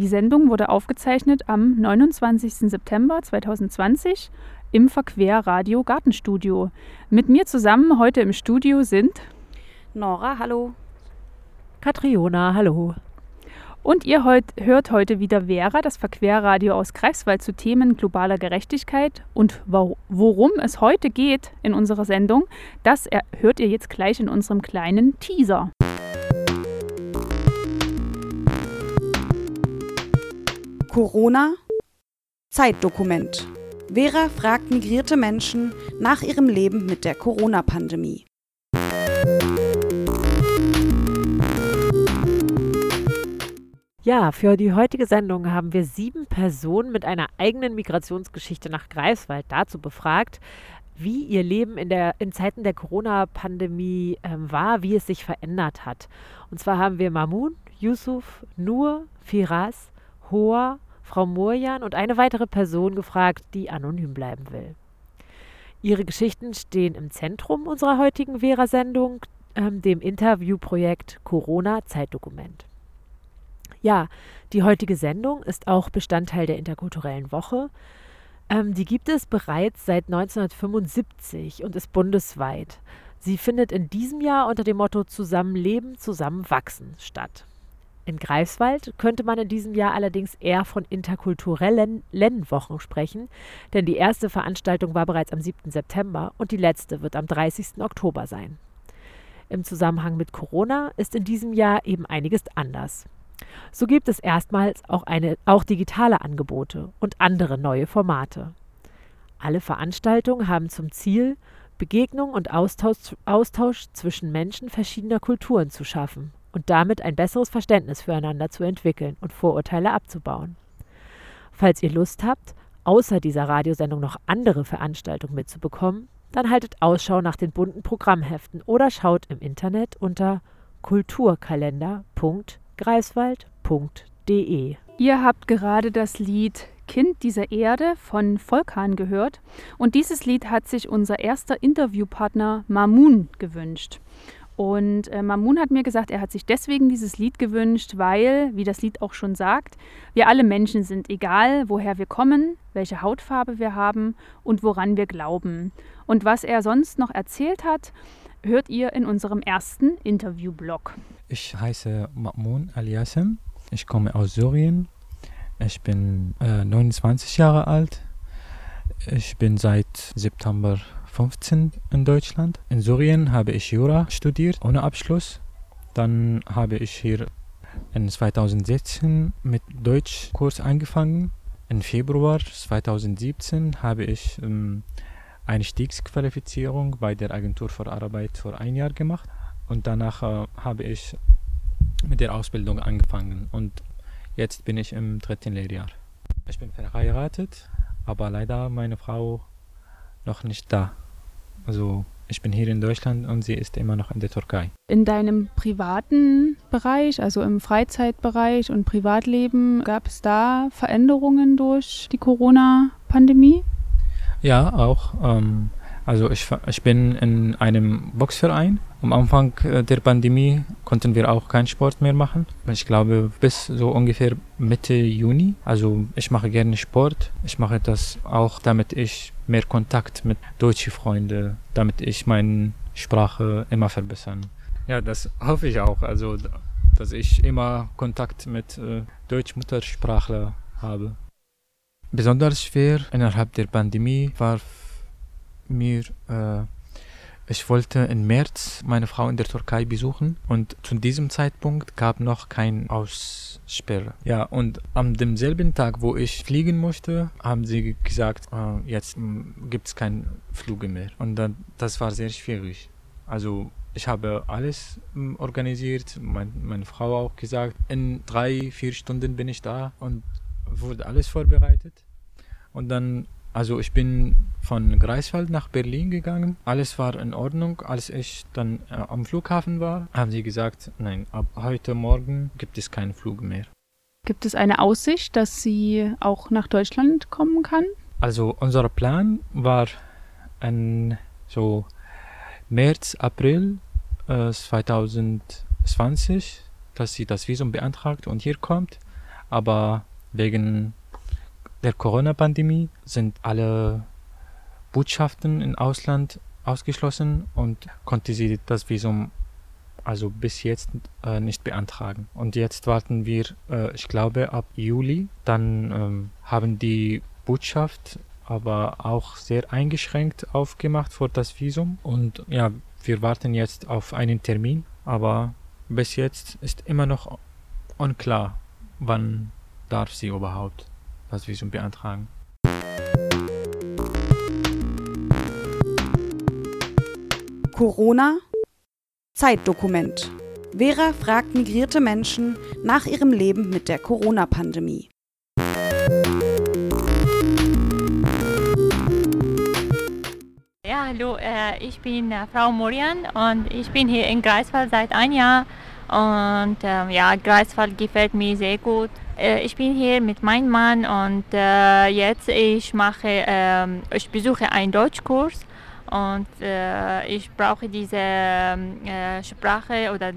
Die Sendung wurde aufgezeichnet am 29. September 2020 im Verquer Radio Gartenstudio. Mit mir zusammen heute im Studio sind Nora, hallo. Katriona, hallo. Und ihr heut, hört heute wieder Vera, das Verquerradio aus Greifswald zu Themen globaler Gerechtigkeit. Und worum es heute geht in unserer Sendung, das hört ihr jetzt gleich in unserem kleinen Teaser. Corona Zeitdokument. Vera fragt migrierte Menschen nach ihrem Leben mit der Corona-Pandemie. Ja, für die heutige Sendung haben wir sieben Personen mit einer eigenen Migrationsgeschichte nach Greifswald dazu befragt, wie ihr Leben in, der, in Zeiten der Corona-Pandemie ähm, war, wie es sich verändert hat. Und zwar haben wir Mamun, Yusuf, Nur, Firas, Hoa, Frau Murjan und eine weitere Person gefragt, die anonym bleiben will. Ihre Geschichten stehen im Zentrum unserer heutigen Vera-Sendung, ähm, dem Interviewprojekt Corona Zeitdokument. Ja, die heutige Sendung ist auch Bestandteil der interkulturellen Woche. Ähm, die gibt es bereits seit 1975 und ist bundesweit. Sie findet in diesem Jahr unter dem Motto Zusammenleben, Zusammenwachsen statt. In Greifswald könnte man in diesem Jahr allerdings eher von interkulturellen Lennwochen sprechen, denn die erste Veranstaltung war bereits am 7. September und die letzte wird am 30. Oktober sein. Im Zusammenhang mit Corona ist in diesem Jahr eben einiges anders. So gibt es erstmals auch, eine, auch digitale Angebote und andere neue Formate. Alle Veranstaltungen haben zum Ziel, Begegnung und Austausch, Austausch zwischen Menschen verschiedener Kulturen zu schaffen und damit ein besseres Verständnis füreinander zu entwickeln und Vorurteile abzubauen. Falls ihr Lust habt, außer dieser Radiosendung noch andere Veranstaltungen mitzubekommen, dann haltet Ausschau nach den bunten Programmheften oder schaut im Internet unter kulturkalender.de greifswald.de. Ihr habt gerade das Lied Kind dieser Erde von Volkan gehört und dieses Lied hat sich unser erster Interviewpartner Mamun gewünscht. Und äh, Mamun hat mir gesagt, er hat sich deswegen dieses Lied gewünscht, weil, wie das Lied auch schon sagt, wir alle Menschen sind, egal woher wir kommen, welche Hautfarbe wir haben und woran wir glauben. Und was er sonst noch erzählt hat, hört ihr in unserem ersten Interviewblog. Ich heiße Ma'mun Aliassem. Ich komme aus Syrien. Ich bin äh, 29 Jahre alt. Ich bin seit September 15 in Deutschland. In Syrien habe ich Jura studiert, ohne Abschluss. Dann habe ich hier in 2016 mit Deutschkurs angefangen. Im Februar 2017 habe ich ähm, Einstiegsqualifizierung bei der Agentur für Arbeit für ein Jahr gemacht und danach äh, habe ich mit der Ausbildung angefangen und jetzt bin ich im dritten Lehrjahr. Ich bin verheiratet, aber leider meine Frau noch nicht da. Also ich bin hier in Deutschland und sie ist immer noch in der Türkei. In deinem privaten Bereich, also im Freizeitbereich und Privatleben, gab es da Veränderungen durch die Corona-Pandemie? Ja, auch. Ähm, also ich, ich bin in einem Boxverein. Am Anfang äh, der Pandemie konnten wir auch keinen Sport mehr machen. Ich glaube bis so ungefähr Mitte Juni. Also ich mache gerne Sport. Ich mache das auch, damit ich mehr Kontakt mit deutschen Freunden, damit ich meine Sprache immer verbessern. Ja, das hoffe ich auch. Also dass ich immer Kontakt mit äh, Deutsch-Muttersprachler habe. Besonders schwer innerhalb der Pandemie war mir, äh, ich wollte im März meine Frau in der Türkei besuchen und zu diesem Zeitpunkt gab noch kein Aussperre. Ja, und am demselben Tag, wo ich fliegen musste, haben sie gesagt, äh, jetzt gibt es keine Flüge mehr. Und dann, das war sehr schwierig. Also ich habe alles organisiert, mein, meine Frau auch gesagt, in drei, vier Stunden bin ich da und wurde alles vorbereitet. Und dann, also ich bin von Greifswald nach Berlin gegangen. Alles war in Ordnung. Als ich dann äh, am Flughafen war, haben sie gesagt, nein, ab heute Morgen gibt es keinen Flug mehr. Gibt es eine Aussicht, dass sie auch nach Deutschland kommen kann? Also unser Plan war in so März, April äh, 2020, dass sie das Visum beantragt und hier kommt. aber wegen der Corona-Pandemie sind alle Botschaften im Ausland ausgeschlossen und konnte sie das Visum also bis jetzt äh, nicht beantragen. Und jetzt warten wir, äh, ich glaube, ab Juli. Dann ähm, haben die Botschaft aber auch sehr eingeschränkt aufgemacht für das Visum. Und ja, wir warten jetzt auf einen Termin, aber bis jetzt ist immer noch unklar, wann darf sie überhaupt das Visum beantragen. Corona Zeitdokument. Vera fragt migrierte Menschen nach ihrem Leben mit der Corona-Pandemie. Ja, hallo, äh, ich bin äh, Frau Morian und ich bin hier in Greifswald seit einem Jahr. Und äh, ja, Greifswald gefällt mir sehr gut. Äh, ich bin hier mit meinem Mann und jetzt ich mache, ähm, ich besuche einen Deutschkurs und äh, ich brauche diese äh, Sprache oder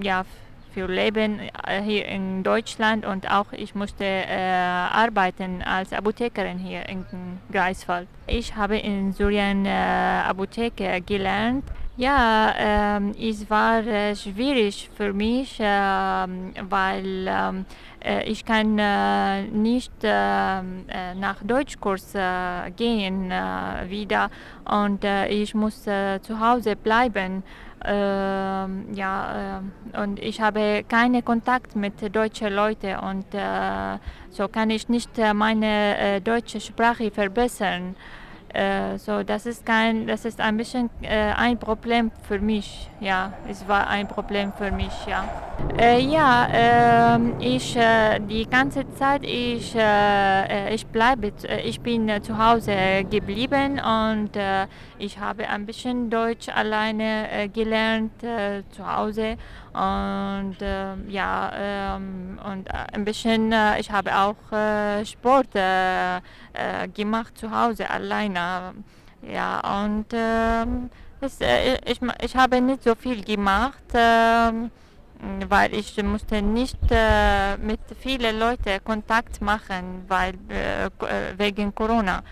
ja für Leben äh, hier in Deutschland und auch ich musste äh, arbeiten als Apothekerin hier in Greifswald. Ich habe in Syrien äh, Apotheke gelernt. Ja, ähm, es war äh, schwierig für mich, ähm, weil ähm, äh, ich kann äh, nicht ähm, äh, nach Deutschkurs äh, gehen äh, wieder und ich muss zu Hause bleiben. Ähm, ja, und ich habe keinen Kontakt mit deutschen Leuten und so kann ich nicht meine deutsche Sprache verbessern. Äh, so, das ist kein, das ist ein bisschen äh, ein Problem für mich. Ja, es war ein Problem für mich. Ja, äh, ja, ähm, ich äh, die ganze Zeit ich äh, ich bleibe, ich bin zu Hause geblieben und ich habe ein bisschen Deutsch alleine gelernt zu Hause und ähm, ja ähm, und ein bisschen ich habe auch Sport gemacht zu Hause alleine ja, und ähm, es, äh, ich, ich habe nicht so viel gemacht, äh, weil ich musste nicht äh, mit vielen Leuten Kontakt machen, weil äh, äh, wegen Corona.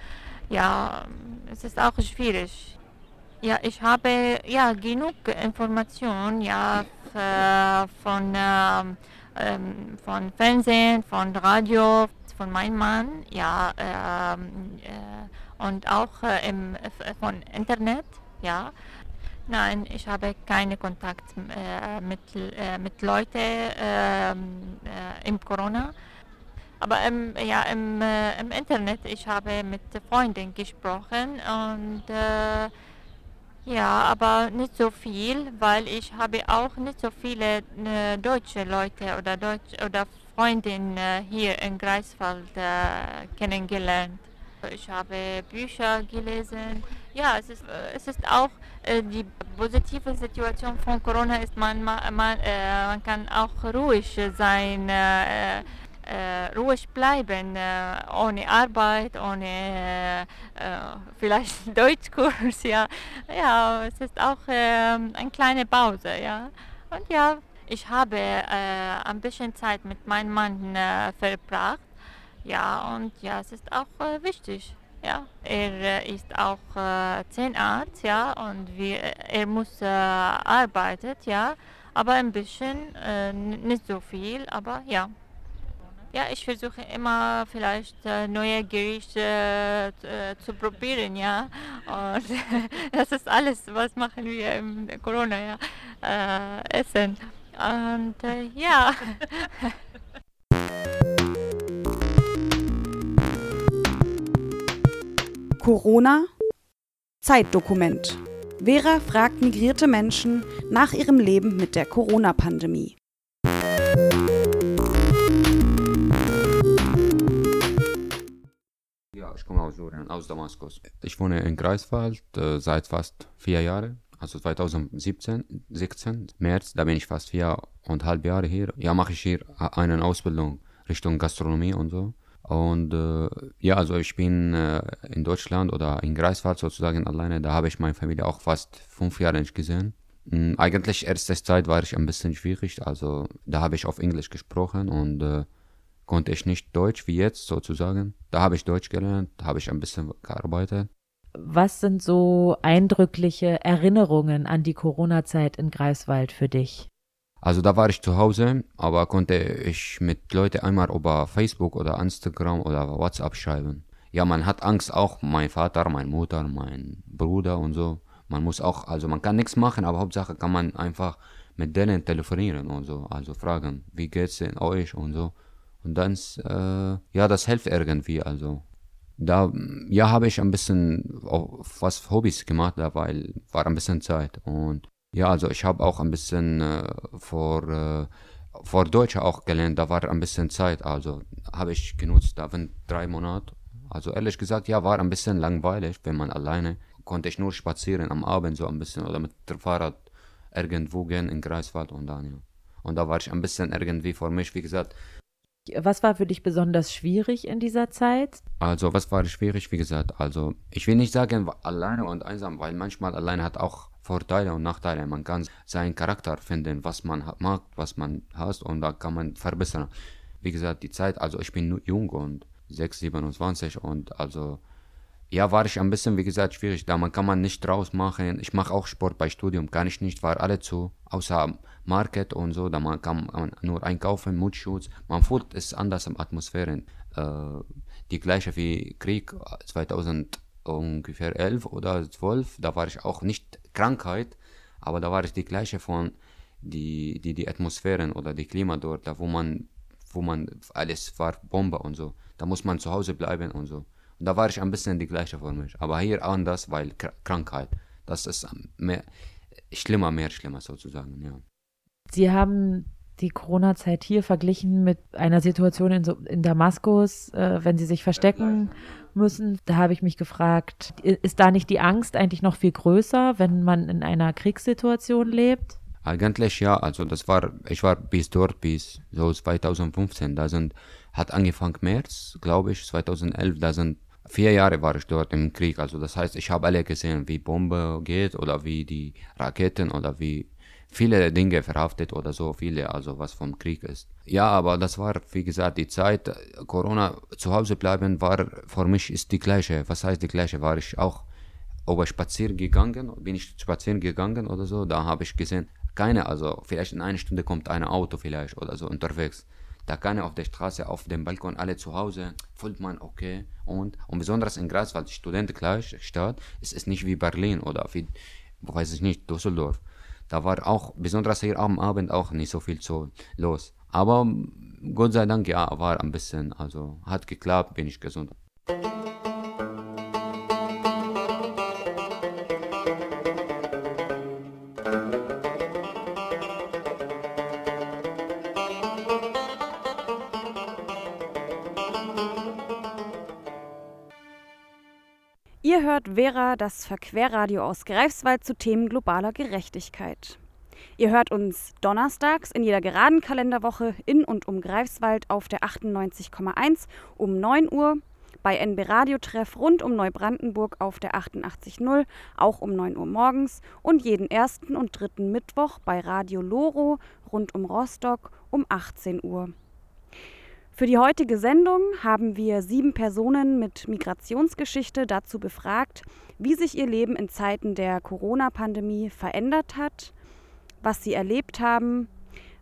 Ja, es ist auch schwierig. Ja, ich habe ja genug Informationen ja von ähm, ähm, von Fernsehen, von Radio, von meinem Mann. Ja. Ähm, äh, und auch äh, im, äh, von Internet, ja. Nein, ich habe keinen Kontakt äh, mit, äh, mit Leuten ähm, äh, im Corona. Aber im, ja, im, äh, im Internet, ich habe mit Freunden gesprochen und ja, aber nicht so viel, weil ich habe auch nicht so viele deutsche Leute oder Deutsch oder Freundinnen hier in Greifswald kennengelernt. Ich habe Bücher gelesen. Ja, es ist, äh, es ist auch äh, die positive Situation von Corona ist, man, man, äh, man kann auch ruhig sein, äh, äh ruhig bleiben, äh, ohne Arbeit, ohne vielleicht Deutschkurs. Ja. ja, es ist auch ähm, eine kleine Pause. Ja. Und ja, ich habe ein bisschen Zeit mit meinem Mann verbracht ja, und ja, es ist auch äh, wichtig. Ja, er äh, ist auch äh, Zahnarzt, ja, und wir, er muss äh, arbeitet, ja, aber ein bisschen, äh, nicht so viel, aber ja. Ja, ich versuche immer vielleicht äh, neue Gerichte äh, zu probieren, ja. Und das ist alles, was machen wir im Corona, ja. Äh, essen. Und ja. Corona Zeitdokument. Vera fragt migrierte Menschen nach ihrem Leben mit der Corona-Pandemie. Ich komme aus Syrien, aus Damaskus. Ich wohne in Greifswald äh, seit fast vier Jahren, also 2017, 16, März, da bin ich fast vier und halb Jahre hier. Ja, mache ich hier eine Ausbildung Richtung Gastronomie und so. Und äh, ja, also ich bin äh, in Deutschland oder in Greifswald sozusagen alleine. Da habe ich meine Familie auch fast fünf Jahre nicht gesehen. Mhm, eigentlich erste Zeit war ich ein bisschen schwierig. Also da habe ich auf Englisch gesprochen und äh, konnte ich nicht Deutsch wie jetzt sozusagen. Da habe ich Deutsch gelernt, da habe ich ein bisschen gearbeitet. Was sind so eindrückliche Erinnerungen an die Corona-Zeit in Greifswald für dich? Also da war ich zu Hause, aber konnte ich mit Leuten einmal über Facebook oder Instagram oder WhatsApp schreiben. Ja, man hat Angst auch, mein Vater, meine Mutter, mein Bruder und so. Man muss auch, also man kann nichts machen, aber Hauptsache kann man einfach mit denen telefonieren und so, also fragen, wie geht's denn euch und so. Und dann, äh, ja, das hilft irgendwie, also. Da, ja, habe ich ein bisschen was Hobbys gemacht, da weil war ein bisschen Zeit und ja, also ich habe auch ein bisschen äh, vor, äh, vor Deutsch auch gelernt, da war ein bisschen Zeit, also habe ich genutzt, da waren drei Monate. Also ehrlich gesagt, ja, war ein bisschen langweilig, wenn man alleine, konnte ich nur spazieren am Abend so ein bisschen oder mit dem Fahrrad irgendwo gehen in Greifswald und dann, ja. Und da war ich ein bisschen irgendwie vor mich, wie gesagt. Was war für dich besonders schwierig in dieser Zeit? Also, was war schwierig, wie gesagt, also ich will nicht sagen alleine und einsam, weil manchmal alleine hat auch Vorteile und Nachteile. Man kann seinen Charakter finden, was man mag, was man hasst und da kann man verbessern. Wie gesagt, die Zeit, also ich bin jung und 6, 27 und also ja, war ich ein bisschen, wie gesagt, schwierig. Da man kann man nicht draus machen. Ich mache auch Sport bei Studium, kann ich nicht, war alle zu, außer Market und so. Da man kann man nur einkaufen, Mutschutz. Man fühlt es anders in Atmosphäre. Äh, die gleiche wie Krieg 2000 ungefähr 11 oder 12. Da war ich auch nicht Krankheit, aber da war ich die gleiche von die, die, die Atmosphären oder die Klima dort, da wo man, wo man alles war Bombe und so. Da muss man zu Hause bleiben und so. Da war ich ein bisschen die gleiche für mich. Aber hier anders, weil Krankheit. Das ist mehr, schlimmer, mehr schlimmer sozusagen, ja. Sie haben die Corona-Zeit hier verglichen mit einer Situation in, so, in Damaskus, äh, wenn sie sich verstecken müssen. Da habe ich mich gefragt, ist da nicht die Angst eigentlich noch viel größer, wenn man in einer Kriegssituation lebt? Eigentlich ja, also das war, ich war bis dort bis so 2015, da sind, hat angefangen März, glaube ich, 2011, da sind vier Jahre war ich dort im Krieg, also das heißt, ich habe alle gesehen, wie Bombe geht oder wie die Raketen oder wie viele Dinge verhaftet oder so, viele, also was vom Krieg ist. Ja, aber das war, wie gesagt, die Zeit, Corona zu Hause bleiben war, für mich ist die gleiche. Was heißt die gleiche? War ich auch über spazieren gegangen, bin ich spazieren gegangen oder so, da habe ich gesehen, keine, also vielleicht in einer Stunde kommt ein Auto vielleicht oder so unterwegs. Da keine auf der Straße, auf dem Balkon, alle zu Hause, fühlt man okay. Und, und besonders in Greifswald, Studentenstadt, es ist nicht wie Berlin oder wie, weiß ich nicht, Düsseldorf da war auch, besonders hier am Abend auch nicht so viel zu los. Aber Gott sei Dank, ja, war ein bisschen, also hat geklappt, bin ich gesund. Vera, das Verquerradio aus Greifswald zu Themen globaler Gerechtigkeit. Ihr hört uns donnerstags in jeder geraden Kalenderwoche in und um Greifswald auf der 98,1 um 9 Uhr, bei NB Radio Treff rund um Neubrandenburg auf der 88.0 auch um 9 Uhr morgens und jeden ersten und dritten Mittwoch bei Radio Loro rund um Rostock um 18 Uhr. Für die heutige Sendung haben wir sieben Personen mit Migrationsgeschichte dazu befragt, wie sich ihr Leben in Zeiten der Corona-Pandemie verändert hat, was sie erlebt haben.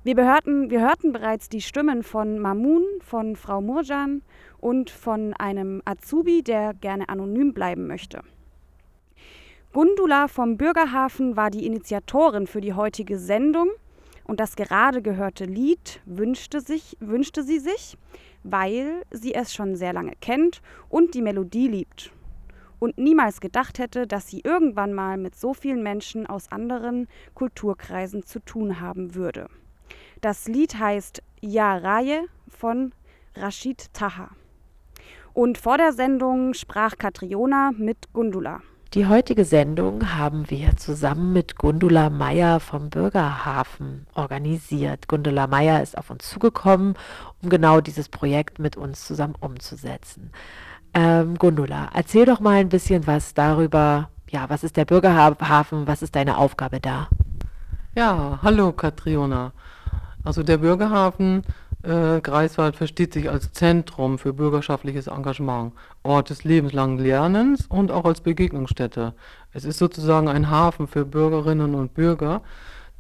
Wir, behörten, wir hörten bereits die Stimmen von Mamun, von Frau Murjan und von einem Azubi, der gerne anonym bleiben möchte. Gundula vom Bürgerhafen war die Initiatorin für die heutige Sendung und das gerade gehörte Lied wünschte, sich, wünschte sie sich, weil sie es schon sehr lange kennt und die Melodie liebt. Und niemals gedacht hätte, dass sie irgendwann mal mit so vielen Menschen aus anderen Kulturkreisen zu tun haben würde. Das Lied heißt Ja Raye von Rashid Taha. Und vor der Sendung sprach Katriona mit Gundula. Die heutige Sendung haben wir zusammen mit Gundula Meyer vom Bürgerhafen organisiert. Gundula Meyer ist auf uns zugekommen, um genau dieses Projekt mit uns zusammen umzusetzen. Ähm, Gundula, erzähl doch mal ein bisschen was darüber, ja, was ist der Bürgerhafen, was ist deine Aufgabe da? Ja, hallo Katriona. Also der Bürgerhafen Äh, Greifswald versteht sich als Zentrum für bürgerschaftliches Engagement, Ort des lebenslangen Lernens und auch als Begegnungsstätte. Es ist sozusagen ein Hafen für Bürgerinnen und Bürger,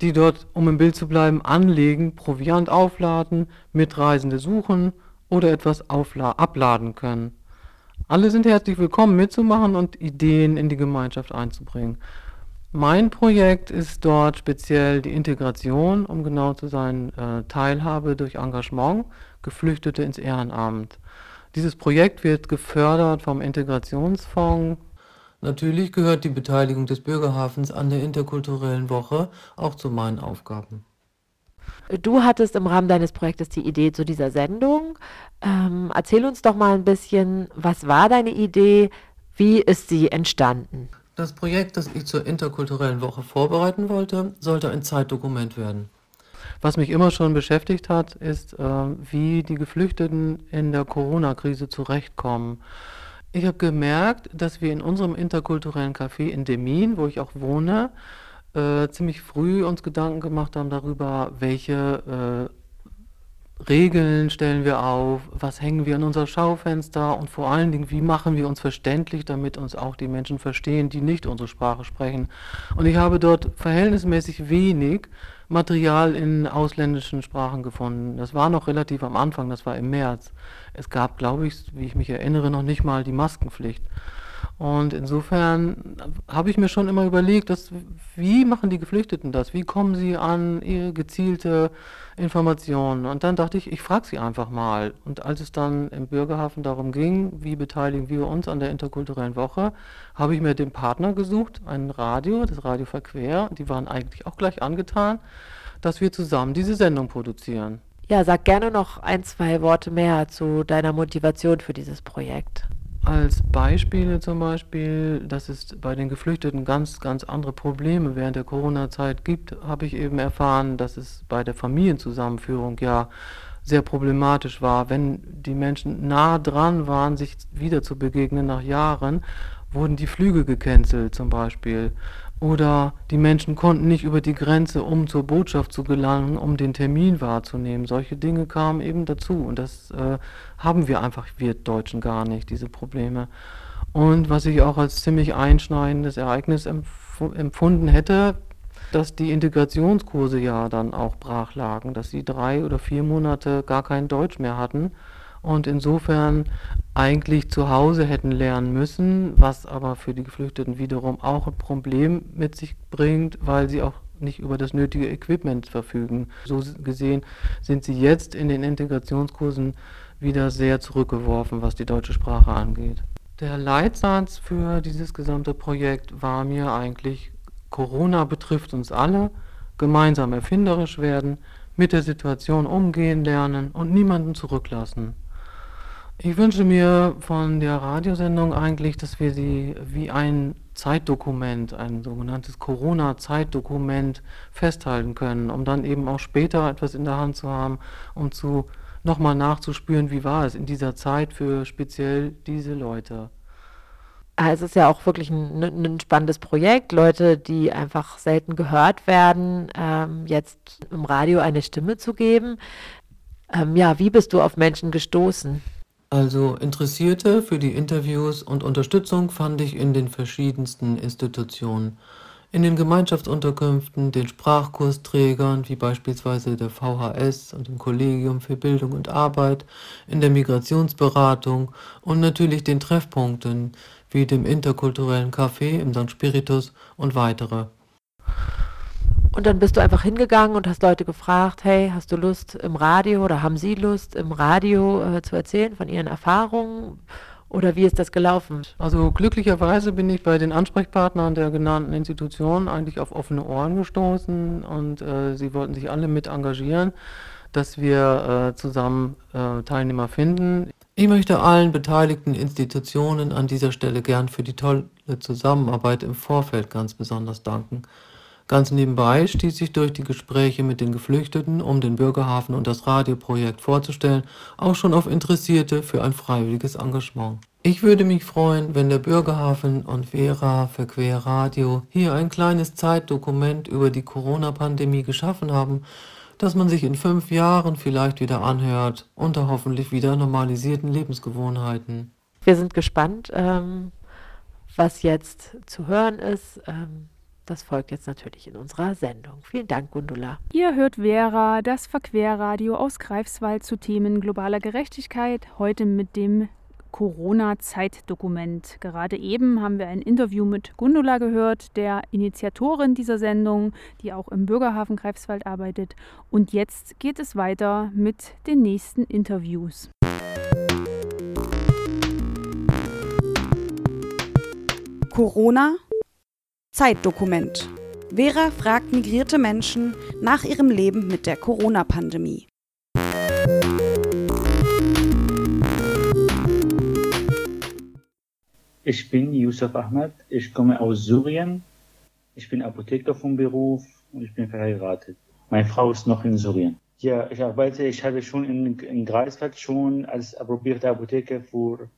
die dort, um im Bild zu bleiben, anlegen, Proviant aufladen, Mitreisende suchen oder etwas abladen können. Alle sind herzlich willkommen mitzumachen und Ideen in die Gemeinschaft einzubringen. Mein Projekt ist dort speziell die Integration, um genau zu sein, äh, Teilhabe durch Engagement, Geflüchtete ins Ehrenamt. Dieses Projekt wird gefördert vom Integrationsfonds. Natürlich gehört die Beteiligung des Bürgerhafens an der interkulturellen Woche auch zu meinen Aufgaben. Du hattest im Rahmen deines Projektes die Idee zu dieser Sendung. Ähm, erzähl uns doch mal ein bisschen, was war deine Idee? Wie ist sie entstanden? Das Projekt, das ich zur interkulturellen Woche vorbereiten wollte, sollte ein Zeitdokument werden. Was mich immer schon beschäftigt hat, ist, äh, wie die Geflüchteten in der Corona-Krise zurechtkommen. Ich habe gemerkt, dass wir in unserem interkulturellen Café in Demin, wo ich auch wohne, äh, ziemlich früh uns Gedanken gemacht haben darüber, welche äh, Regeln stellen wir auf, was hängen wir an unser Schaufenster und vor allen Dingen, wie machen wir uns verständlich, damit uns auch die Menschen verstehen, die nicht unsere Sprache sprechen. Und ich habe dort verhältnismäßig wenig Material in ausländischen Sprachen gefunden. Das war noch relativ am Anfang, das war im März. Es gab, glaube ich, wie ich mich erinnere, noch nicht mal die Maskenpflicht. Und insofern habe ich mir schon immer überlegt, dass, wie machen die Geflüchteten das? Wie kommen sie an ihre gezielte Informationen? Und dann dachte ich, ich frage sie einfach mal. Und als es dann im Bürgerhafen darum ging, wie beteiligen wir uns an der interkulturellen Woche, habe ich mir den Partner gesucht, ein Radio, das Radio Verquer. Die waren eigentlich auch gleich angetan, dass wir zusammen diese Sendung produzieren. Ja, sag gerne noch ein, zwei Worte mehr zu deiner Motivation für dieses Projekt als Beispiele zum Beispiel, dass es bei den Geflüchteten ganz, ganz andere Probleme während der Corona-Zeit gibt, habe ich eben erfahren, dass es bei der Familienzusammenführung ja sehr problematisch war. Wenn die Menschen nah dran waren, sich wieder zu begegnen nach Jahren, wurden die Flüge gecancelt zum Beispiel. Oder die Menschen konnten nicht über die Grenze, um zur Botschaft zu gelangen, um den Termin wahrzunehmen. Solche Dinge kamen eben dazu. Und das äh, haben wir einfach, wir Deutschen, gar nicht, diese Probleme. Und was ich auch als ziemlich einschneidendes Ereignis empf empfunden hätte, dass die Integrationskurse ja dann auch brach lagen, dass sie drei oder vier Monate gar kein Deutsch mehr hatten und insofern eigentlich zu Hause hätten lernen müssen, was aber für die Geflüchteten wiederum auch ein Problem mit sich bringt, weil sie auch nicht über das nötige Equipment verfügen. So gesehen sind sie jetzt in den Integrationskursen wieder sehr zurückgeworfen, was die deutsche Sprache angeht. Der Leitsatz für dieses gesamte Projekt war mir eigentlich, Corona betrifft uns alle, gemeinsam erfinderisch werden, mit der Situation umgehen lernen und niemanden zurücklassen. Ich wünsche mir von der Radiosendung eigentlich, dass wir sie wie ein Zeitdokument, ein sogenanntes Corona-Zeitdokument festhalten können, um dann eben auch später etwas in der Hand zu haben, um zu nochmal nachzuspüren, wie war es in dieser Zeit für speziell diese Leute. Ah, es ist ja auch wirklich ein, ein, spannendes Projekt, Leute, die einfach selten gehört werden, ähm, jetzt im Radio eine Stimme zu geben. Ähm, ja, wie bist du auf Menschen gestoßen? Also Interessierte für die Interviews und Unterstützung fand ich in den verschiedensten Institutionen. In den Gemeinschaftsunterkünften, den Sprachkursträgern wie beispielsweise der VHS und dem Kollegium für Bildung und Arbeit, in der Migrationsberatung und natürlich den Treffpunkten wie dem interkulturellen Café im St. Spiritus und weitere. Und dann bist du einfach hingegangen und hast Leute gefragt, hey, hast du Lust im Radio oder haben sie Lust im Radio äh, zu erzählen von ihren Erfahrungen? Oder wie ist das gelaufen? Also glücklicherweise bin ich bei den Ansprechpartnern der genannten Institutionen eigentlich auf offene Ohren gestoßen und äh, sie wollten sich alle mit engagieren, dass wir äh, zusammen äh, Teilnehmer finden. Ich möchte allen beteiligten Institutionen an dieser Stelle gern für die tolle Zusammenarbeit im Vorfeld ganz besonders danken. Ganz nebenbei stieß ich durch die Gespräche mit den Geflüchteten, um den Bürgerhafen und das Radioprojekt vorzustellen, auch schon auf Interessierte für ein freiwilliges Engagement. Ich würde mich freuen, wenn der Bürgerhafen und Vera für Quer Radio hier ein kleines Zeitdokument über die Corona-Pandemie geschaffen haben, dass man sich in fünf Jahren vielleicht wieder anhört, unter hoffentlich wieder normalisierten Lebensgewohnheiten. Wir sind gespannt, ähm, was jetzt zu hören ist. Ähm, das folgt jetzt natürlich in unserer Sendung. Vielen Dank, Gundula. Ihr hört Vera, das Verquerradio aus Greifswald zu Themen globaler Gerechtigkeit, heute mit dem Corona-Zeitdokument. Gerade eben haben wir ein Interview mit Gundula gehört, der Initiatorin dieser Sendung, die auch im Bürgerhafen Greifswald arbeitet. Und jetzt geht es weiter mit den nächsten Interviews. Corona Zeitdokument. Vera fragt migrierte Menschen nach ihrem Leben mit der Corona-Pandemie. Ich bin Yusuf Ahmed, ich komme aus Syrien. Ich bin Apotheker vom Beruf und ich bin verheiratet. Meine Frau ist noch in Syrien. Ja, ich arbeite, ich habe schon in, in Greifswald schon als approbierte Apotheker für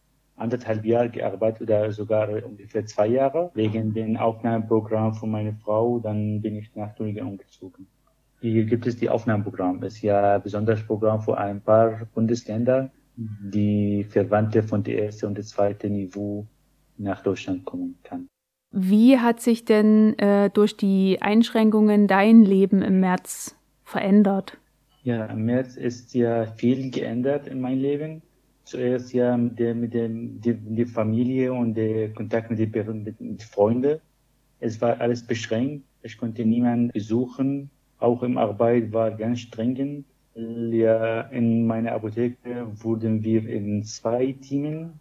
anderthalb Jahre gearbeitet oder sogar ungefähr zwei Jahre. Wegen dem Aufnahmeprogramm von meiner Frau, dann bin ich nach Tuningen umgezogen. Hier gibt es die Aufnahmeprogramm. Das ist ja ein besonderes Programm für ein paar Bundesländer, die Verwandte von der ersten und der zweiten Niveau nach Deutschland kommen kann. Wie hat sich denn äh, durch die Einschränkungen dein Leben im März verändert? Ja, im März ist ja viel geändert in meinem Leben zuerst ja mit der, mit der, die, die Familie und der Kontakt mit den mit, mit Freunden. Es war alles beschränkt. Ich konnte niemanden besuchen. Auch im Arbeit war ganz streng. Ja, in meiner Apotheke wurden wir in zwei Teams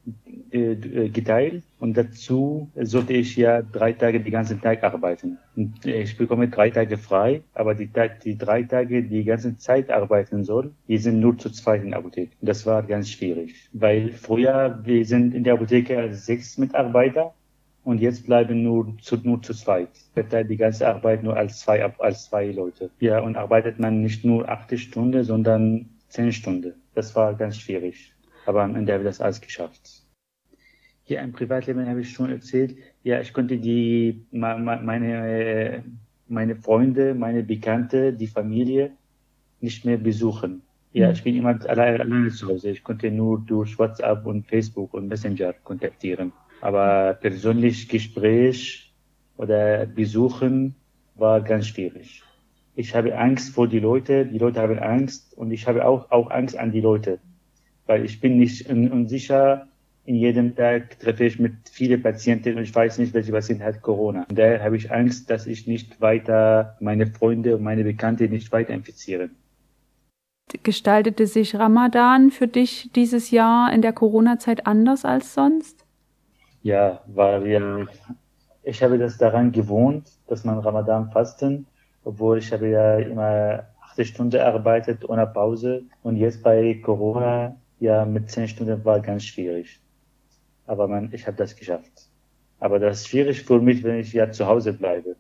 äh, äh, geteilt und dazu sollte ich ja drei Tage den ganzen Tag arbeiten. Und ich bekomme drei Tage frei, aber die, die drei Tage, die ganze Zeit arbeiten soll, die sind nur zu zweit in der Apotheke. Das war ganz schwierig, weil früher, wir sind in der Apotheke sechs Mitarbeiter und jetzt bleiben nur zu, nur zu zweit. Verteilt die ganze Arbeit nur als zwei, als zwei Leute. Ja, und arbeitet man nicht nur acht Stunden, sondern zehn Stunden. Das war ganz schwierig. Aber am Ende habe ich das alles geschafft. Hier im Privatleben habe ich schon erzählt, ja, ich konnte die, meine, meine Freunde, meine Bekannte, die Familie nicht mehr besuchen. Ja, mhm. ich bin immer alleine, alleine zu Hause. Ich konnte nur durch WhatsApp und Facebook und Messenger kontaktieren. Aber persönlich Gespräch oder Besuchen war ganz schwierig. Ich habe Angst vor die Leute, die Leute haben Angst und ich habe auch, auch Angst an die Leute, weil ich bin nicht unsicher. In jedem Tag treffe ich mit vielen Patienten und ich weiß nicht, welche Patient hat Corona. Und daher habe ich Angst, dass ich nicht weiter meine Freunde und meine Bekannte nicht weiter infiziere. Gestaltete sich Ramadan für dich dieses Jahr in der Corona-Zeit anders als sonst? Ja, weil wir, ich habe das daran gewohnt, dass man Ramadan fasten, obwohl ich habe ja immer acht Stunden arbeitet ohne Pause und jetzt bei Corona ja mit zehn Stunden war ganz schwierig. Aber man, ich habe das geschafft. Aber das ist schwierig für mich, wenn ich ja zu Hause bleibe.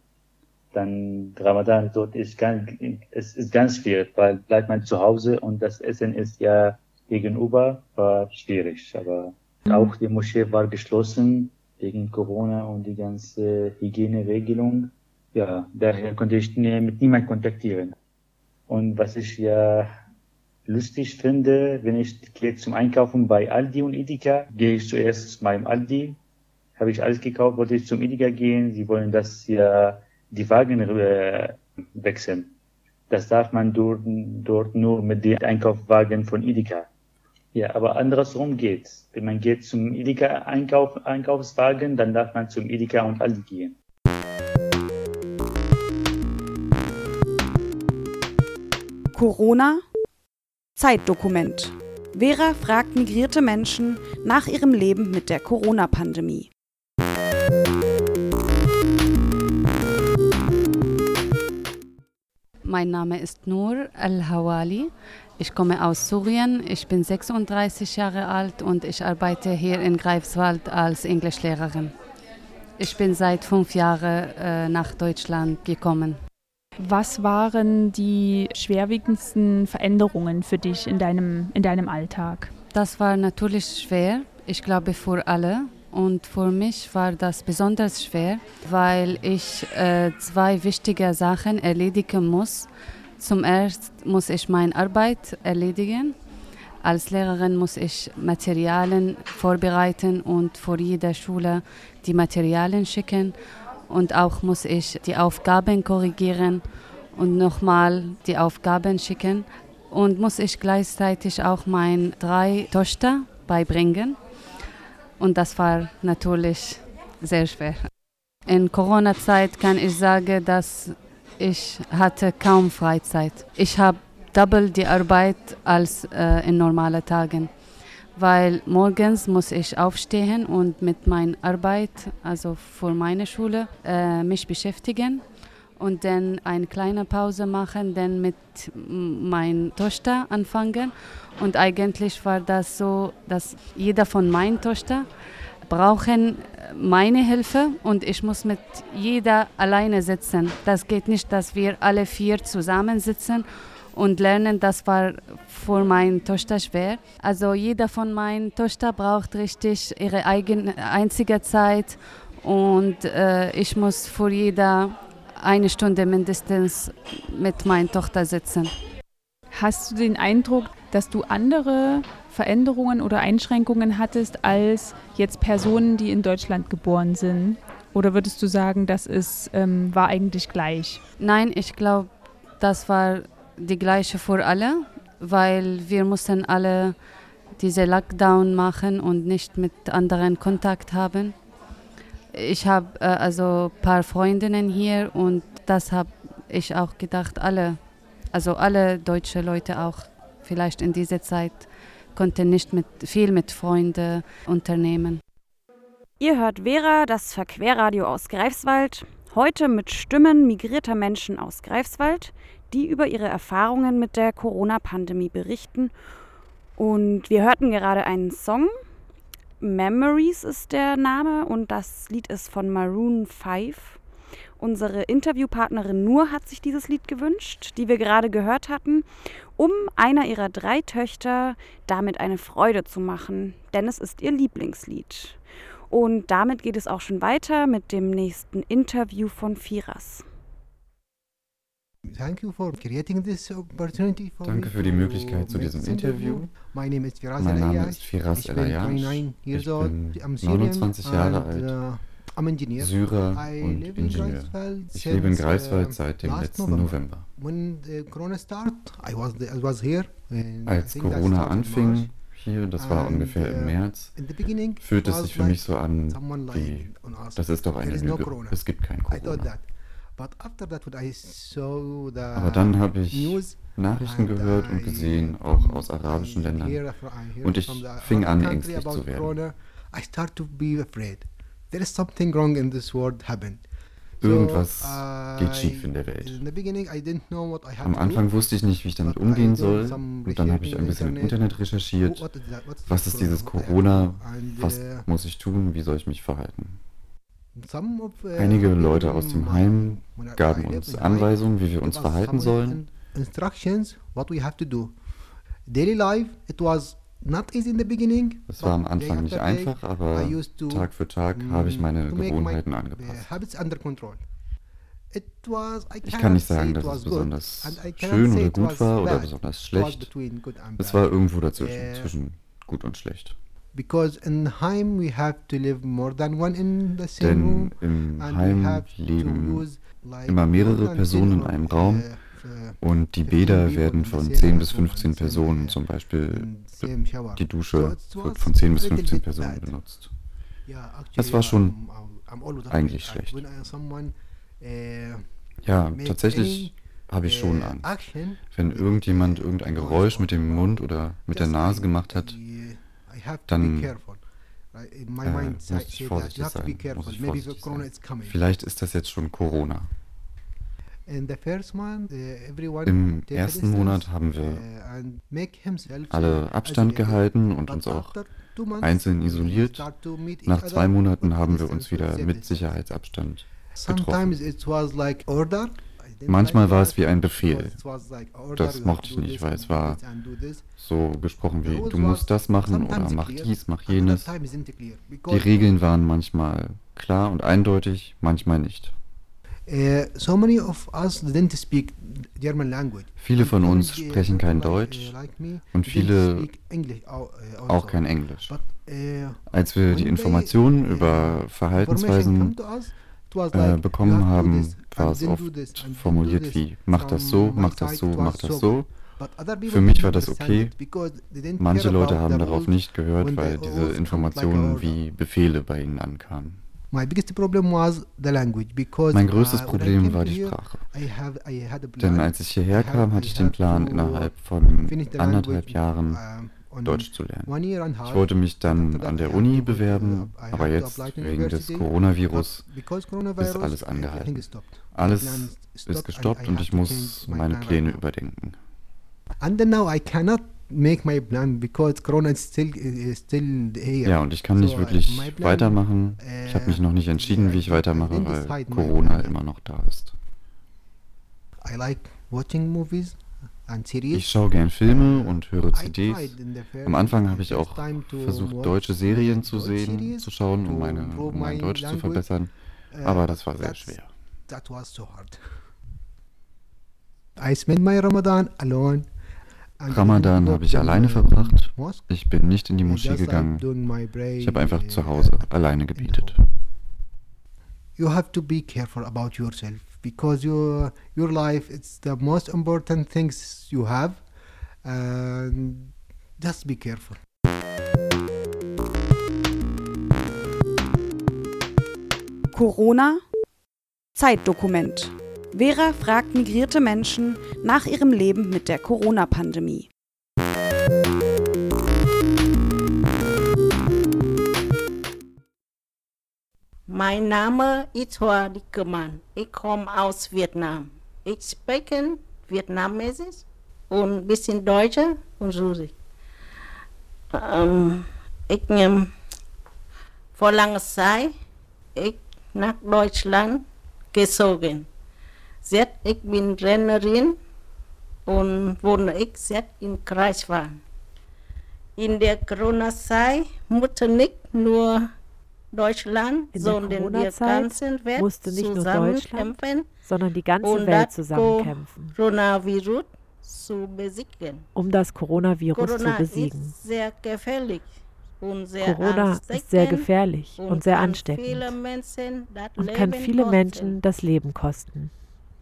Dann Ramadan dort ist ganz, es ist ganz schwierig, weil bleibt man zu Hause und das Essen ist ja gegenüber, war schwierig. Aber. Auch die Moschee war geschlossen wegen Corona und die ganze Hygieneregelung. Ja, daher konnte ich mit niemand kontaktieren. Und was ich ja lustig finde, wenn ich gehe zum Einkaufen bei Aldi und Edeka, gehe ich zuerst beim Aldi, habe ich alles gekauft, wollte ich zum Edeka gehen, sie wollen, dass ja die Wagen äh, wechseln. Das darf man dort, dort nur mit dem Einkaufswagen von Edeka. Ja, aber andersrum geht's. Wenn man geht zum Edeka Einkauf, Einkaufswagen, dann darf man zum Edeka und Aldi gehen. Corona Zeitdokument. Vera fragt migrierte Menschen nach ihrem Leben mit der Corona-Pandemie. Mein Name ist Nur Al-Hawali. Ich komme aus Syrien, ich bin 36 Jahre alt und ich arbeite hier in Greifswald als Englischlehrerin. Ich bin seit fünf Jahren äh, nach Deutschland gekommen. Was waren die schwerwiegendsten Veränderungen für dich in deinem, in deinem Alltag? Das war natürlich schwer, ich glaube für alle. Und für mich war das besonders schwer, weil ich äh, zwei wichtige Sachen erledigen muss Zum ersten muss ich meine Arbeit erledigen. Als Lehrerin muss ich Materialien vorbereiten und vor jeder Schule die Materialien schicken. Und auch muss ich die Aufgaben korrigieren und nochmal die Aufgaben schicken. Und muss ich gleichzeitig auch meine drei Töchter beibringen. Und das war natürlich sehr schwer. In Corona-Zeit kann ich sagen, dass ich hatte kaum Freizeit. Ich habe double die Arbeit als äh, in normalen Tagen, weil morgens muss ich aufstehen und mit meiner Arbeit, also für meine Schule, äh, mich beschäftigen und dann eine kleine Pause machen, dann mit meiner Tochter anfangen. Und eigentlich war das so, dass jeder von meinen Tochter brauchen meine Hilfe und ich muss mit jeder alleine sitzen. Das geht nicht, dass wir alle vier zusammensitzen und lernen. Das war für meine Tochter schwer. Also jeder von meinen Tochter braucht richtig ihre eigene einzige Zeit und äh, ich muss für jeder eine Stunde mindestens mit meiner Tochter sitzen. Hast du den Eindruck, dass du andere Veränderungen oder Einschränkungen hattest als jetzt Personen, die in Deutschland geboren sind? Oder würdest du sagen, das ist, ähm, war eigentlich gleich? Nein, ich glaube, das war die gleiche für alle, weil wir mussten alle diese Lockdown machen und nicht mit anderen Kontakt haben. Ich habe äh, also ein paar Freundinnen hier und das habe ich auch gedacht, alle, also alle deutsche Leute auch vielleicht in dieser Zeit konnte nicht mit, viel mit Freunden unternehmen. Ihr hört Vera, das Verquerradio aus Greifswald. Heute mit Stimmen migrierter Menschen aus Greifswald, die über ihre Erfahrungen mit der Corona-Pandemie berichten. Und wir hörten gerade einen Song. Memories ist der Name und das Lied ist von Maroon 5. Unsere Interviewpartnerin Nur hat sich dieses Lied gewünscht, die wir gerade gehört hatten, um einer ihrer drei Töchter damit eine Freude zu machen, denn es ist ihr Lieblingslied. Und damit geht es auch schon weiter mit dem nächsten Interview von Firas. Danke für die Möglichkeit zu diesem Interview. Mein Name ist Firas Elayash. Ich bin 29 Jahre alt uh, Syrer und Ingenieur. Ich lebe in Greifswald seit dem letzten November. Als Corona anfing, hier, das war ungefähr im März, fühlte es sich für mich so an, wie, das ist doch eine Lüge, es gibt kein Corona. Aber dann habe ich Nachrichten gehört und gesehen, auch aus arabischen Ländern, und ich fing an, ängstlich zu werden. There is something wrong in this world happened. Irgendwas geht schief in der Welt. Am Anfang wusste ich nicht, wie ich damit umgehen soll. Und dann habe ich ein bisschen im Internet recherchiert. Was ist dieses Corona? Was muss ich tun? Wie soll ich mich verhalten? Einige Leute aus dem Heim gaben uns Anweisungen, wie wir uns verhalten sollen. Daily life, it was es war am Anfang nicht einfach, aber Tag für Tag habe ich meine Gewohnheiten angepasst. Ich kann nicht sagen, dass es besonders schön oder gut war oder besonders schlecht. Es war irgendwo dazwischen, zwischen gut und schlecht. Denn im Heim leben immer mehrere Personen in einem Raum und die Bäder werden von 10 bis 15 Personen zum Beispiel, die Dusche wird von 10 bis 15 Personen benutzt. Das war schon eigentlich schlecht. Ja, tatsächlich habe ich schon Angst. Wenn irgendjemand irgendein Geräusch mit dem Mund oder mit der Nase gemacht hat, dann äh, muss ich vorsichtig sein. Muss ich vorsichtig sein. Vielleicht ist das jetzt schon Corona. Uh, Im ersten Monat haben wir uh, alle Abstand gehalten und uns auch einzeln isoliert. Nach zwei Monaten haben wir uns wieder mit Sicherheitsabstand getroffen. Manchmal war es wie ein Befehl. Das mochte ich nicht, weil es war so gesprochen wie, du musst das machen oder mach dies, mach jenes. Die Regeln waren manchmal klar und eindeutig, manchmal nicht. Uh, viele von uns sprechen kein Deutsch und viele auch kein Englisch. Als wir die Informationen über Verhaltensweisen äh, bekommen haben, war es oft formuliert wie, mach das so, mach das so, mach das so. Für mich war das okay. Manche Leute haben darauf nicht gehört, weil diese Informationen wie Befehle bei ihnen ankamen. Mein größtes Problem war die Sprache. Denn als ich hierher kam, hatte ich den Plan, innerhalb von anderthalb Jahren Deutsch zu lernen. Ich wollte mich dann an der Uni bewerben, aber jetzt wegen des Coronavirus ist alles angehalten. Alles ist gestoppt und ich muss meine Pläne überdenken. And now I cannot make my plan because Corona is still, is still here. Ja, und ich kann nicht wirklich weitermachen. Ich habe mich noch nicht entschieden, wie ich weitermache, weil Corona immer noch da ist. I like watching movies. Ich schaue gern Filme und höre CDs. Am Anfang habe ich auch versucht, deutsche Serien zu sehen, zu schauen, um, meine, um mein Deutsch zu verbessern. Uh, Aber das war sehr schwer. I spent my Ramadan alone. Ramadan habe ich alleine verbracht. Ich bin nicht in die Moschee gegangen. Ich habe einfach zu Hause alleine gebetet. You have to be careful about yourself because your your life it's the most important things you have. And just be careful. Corona Zeitdokument. Vera fragt migrierte Menschen nach ihrem Leben mit der Corona-Pandemie. Mein Name ist Hoa Dickemann. Ich komme aus Vietnam. Ich spreche Vietnamesisch und ein bisschen Deutsch und Russisch. Ähm, ich ähm, vor langer Zeit ich nach Deutschland gezogen. Seit ich bin Rennerin und wohne ich seit in Kreiswald. In der Corona-Zeit musste nicht nur Deutschland, In sondern die ganze Welt musste nicht nur Deutschland, sondern die ganze Welt zusammenkämpfen, Coronavirus zu besiegen. um das Coronavirus Corona zu besiegen. ist sehr gefährlich und sehr Corona ist sehr gefährlich und sehr ansteckend und kann viele Menschen das Leben kosten.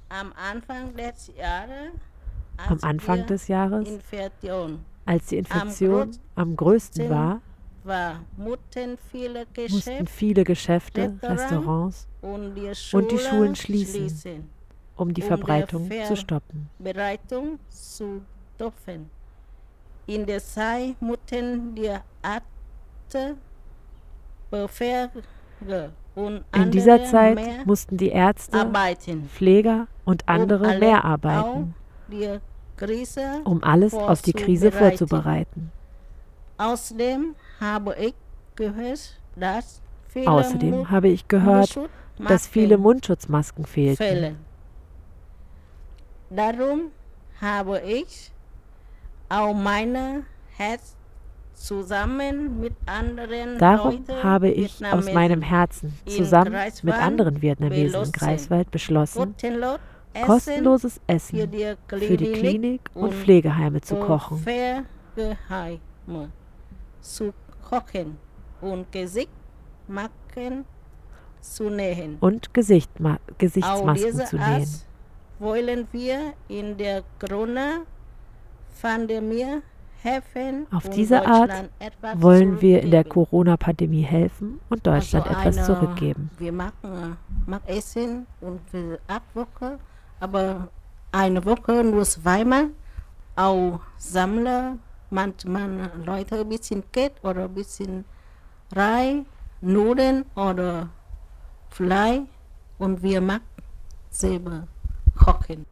Am Anfang des Jahres, Am Anfang des Jahres, als die Infektion am größten war, war, mussten viele Geschäfte, mussten viele Geschäfte Restaurants und die, und die Schulen schließen, um die um Verbreitung der zu stoppen. Zu. In der Zeit mussten die Ärzte, und In dieser Zeit mussten die Ärzte, arbeiten, Pfleger und andere mehr arbeiten, um alles auf die Krise vorzubereiten. Außerdem habe ich gehört, dass viele Mundschutzmasken fehlten. fehlen. Darum habe ich auch meine Herz Darum habe ich aus meinem Herzen zusammen mit anderen Vietnamesen beschlossen, Greifswald beschlossen, kostenloses Essen für die Klinik und Pflegeheime zu kochen und Gesichtmasken zu nähen. und Gesichtma Auch Gesichtsmasken zu nähen. Wollen wir in der Corona-Pandemie Auf diese Art wollen wir in der. Corona-Pandemie helfen und Deutschland Also etwas zurückgeben. Wir machen, machen Essen und für acht Wochen, aber eine Woche nur zweimal. Auch sammle manchmal Leute ein bisschen Geld oder ein bisschen Reis, Nudeln oder Fleisch und wir machen selber kochen.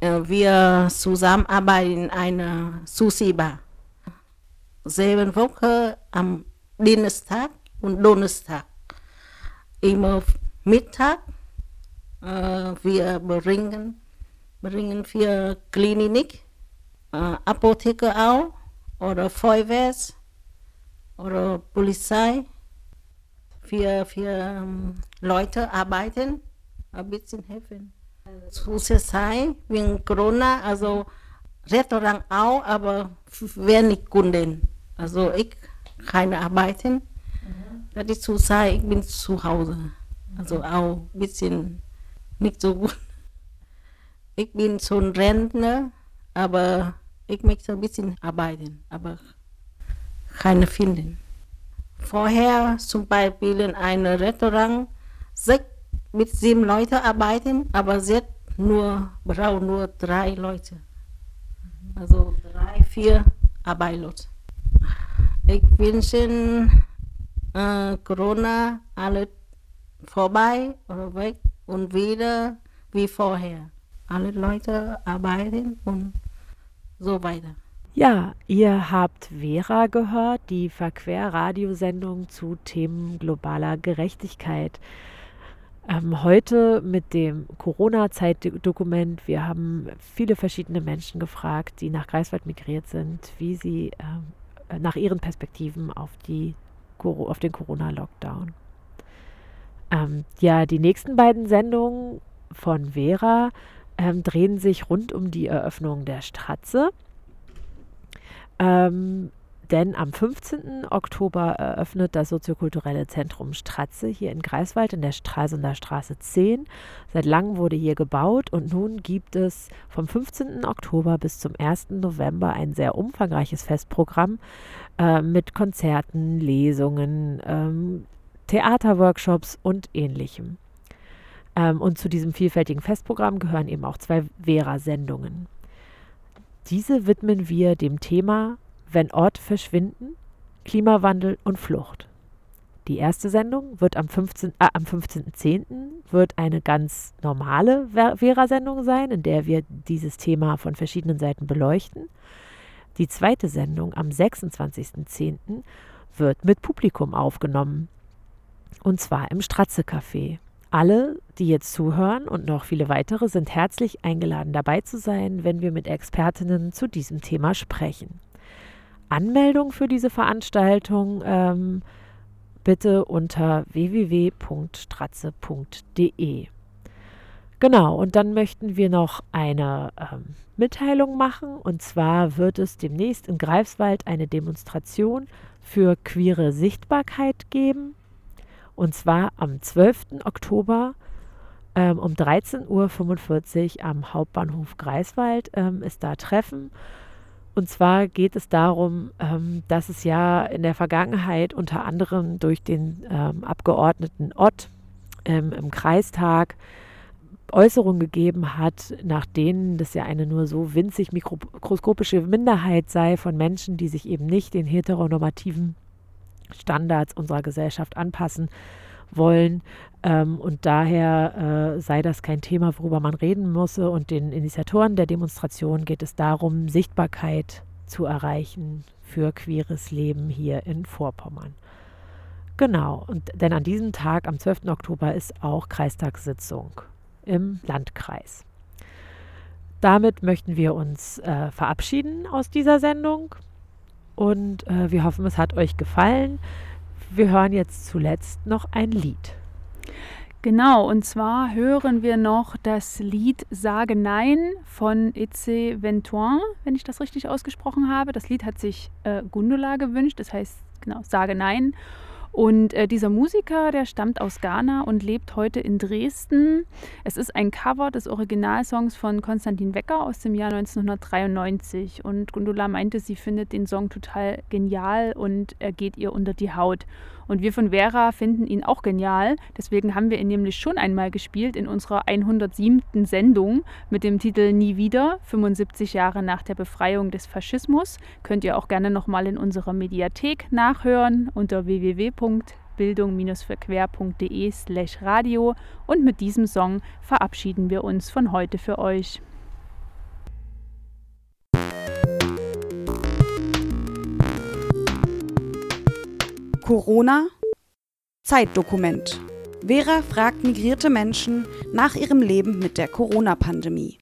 Äh, Wir zusammenarbeiten in einer Sushi-Bar. Sieben Wochen am Dienstag und Donnerstag. Immer Mittag äh, wir bringen, bringen wir Klinik, äh, Apotheke auch oder Feuerwehr oder Polizei. Wir, wir ähm, Leute arbeiten ein bisschen helfen. Zurzeit wegen Corona, also Restaurant auch, aber wenig Kunden. Also ich keine arbeiten. Mhm. Das ist zurzeit, ich bin zu Hause. Also auch ein bisschen nicht so gut. Ich bin schon Rentner, aber ich möchte ein bisschen arbeiten, aber keine finden. Vorher zum Beispiel in einem Restaurant sechs mit sieben Leuten arbeiten, aber jetzt nur braucht nur drei Leute. Also drei, vier arbeitslos. Ich wünsche äh, Corona alles vorbei oder weg und wieder wie vorher. Alle Leute arbeiten und so weiter. Ja, ihr habt Vera gehört, die Verquer-Radiosendung zu Themen globaler Gerechtigkeit. Ähm, heute mit dem Corona-Zeitdokument. Wir haben viele verschiedene Menschen gefragt, die nach Greifswald migriert sind, wie sie äh, nach ihren Perspektiven auf, die, auf den Corona-Lockdown. Ähm, ja, die nächsten beiden Sendungen von Vera ähm, drehen sich rund um die Eröffnung der Stratze. Ähm, denn am 15. Oktober eröffnet das soziokulturelle Zentrum Stratze hier in Greifswald in der Stralsunder Straße 10. Seit langem wurde hier gebaut und nun gibt es vom 15. Oktober bis zum 1. November ein sehr umfangreiches Festprogramm äh, mit Konzerten, Lesungen, ähm, Theaterworkshops und ähnlichem. Ähm, und zu diesem vielfältigen Festprogramm gehören eben auch zwei Vera-Sendungen. Diese widmen wir dem Thema Wenn Orte verschwinden, Klimawandel und Flucht. Die erste Sendung wird am 15.10. Äh, am 15 wird eine ganz normale Vera-Sendung sein, in der wir dieses Thema von verschiedenen Seiten beleuchten. Die zweite Sendung am 26.10. wird mit Publikum aufgenommen. Und zwar im Stratze Café. Alle, die jetzt zuhören und noch viele weitere, sind herzlich eingeladen dabei zu sein, wenn wir mit Expertinnen zu diesem Thema sprechen. Anmeldung für diese Veranstaltung ähm, bitte unter www.stratze.de. Genau, und dann möchten wir noch eine ähm, Mitteilung machen. Und zwar wird es demnächst in Greifswald eine Demonstration für queere Sichtbarkeit geben. Und zwar am 12. Oktober ähm, um 13.45 Uhr am Hauptbahnhof Greifswald ähm, ist da Treffen. Und zwar geht es darum, ähm, dass es ja in der Vergangenheit unter anderem durch den ähm, Abgeordneten Ott ähm, im Kreistag Äußerungen gegeben hat, nach denen das ja eine nur so winzig mikroskopische Minderheit sei von Menschen, die sich eben nicht den heteronormativen Standards unserer Gesellschaft anpassen wollen. Ähm, und daher äh, sei das kein Thema, worüber man reden müsse. Und den Initiatoren der Demonstration geht es darum, Sichtbarkeit zu erreichen für queeres Leben hier in Vorpommern. Genau, und denn an diesem Tag, am 12. Oktober, ist auch Kreistagssitzung im Landkreis. Damit möchten wir uns äh, verabschieden aus dieser Sendung und äh, wir hoffen, es hat euch gefallen. Wir hören jetzt zuletzt noch ein Lied. Genau, und zwar hören wir noch das Lied Sage Nein von Itze Ventoin, wenn ich das richtig ausgesprochen habe. Das Lied hat sich äh, Gundula gewünscht, das heißt genau Sage Nein. Und äh, dieser Musiker, der stammt aus Ghana und lebt heute in Dresden. Es ist ein Cover des Originalsongs von Konstantin Wecker aus dem Jahr 1993. Und Gundula meinte, sie findet den Song total genial und er geht ihr unter die Haut. Und wir von Vera finden ihn auch genial. Deswegen haben wir ihn nämlich schon einmal gespielt in unserer 107. Sendung mit dem Titel Nie wieder, 75 Jahre nach der Befreiung des Faschismus. Könnt ihr auch gerne nochmal in unserer Mediathek nachhören unter www.bildung-verquer.de slash radio. Und mit diesem Song verabschieden wir uns von heute für euch. Corona Zeitdokument. Vera fragt migrierte Menschen nach ihrem Leben mit der Corona-Pandemie.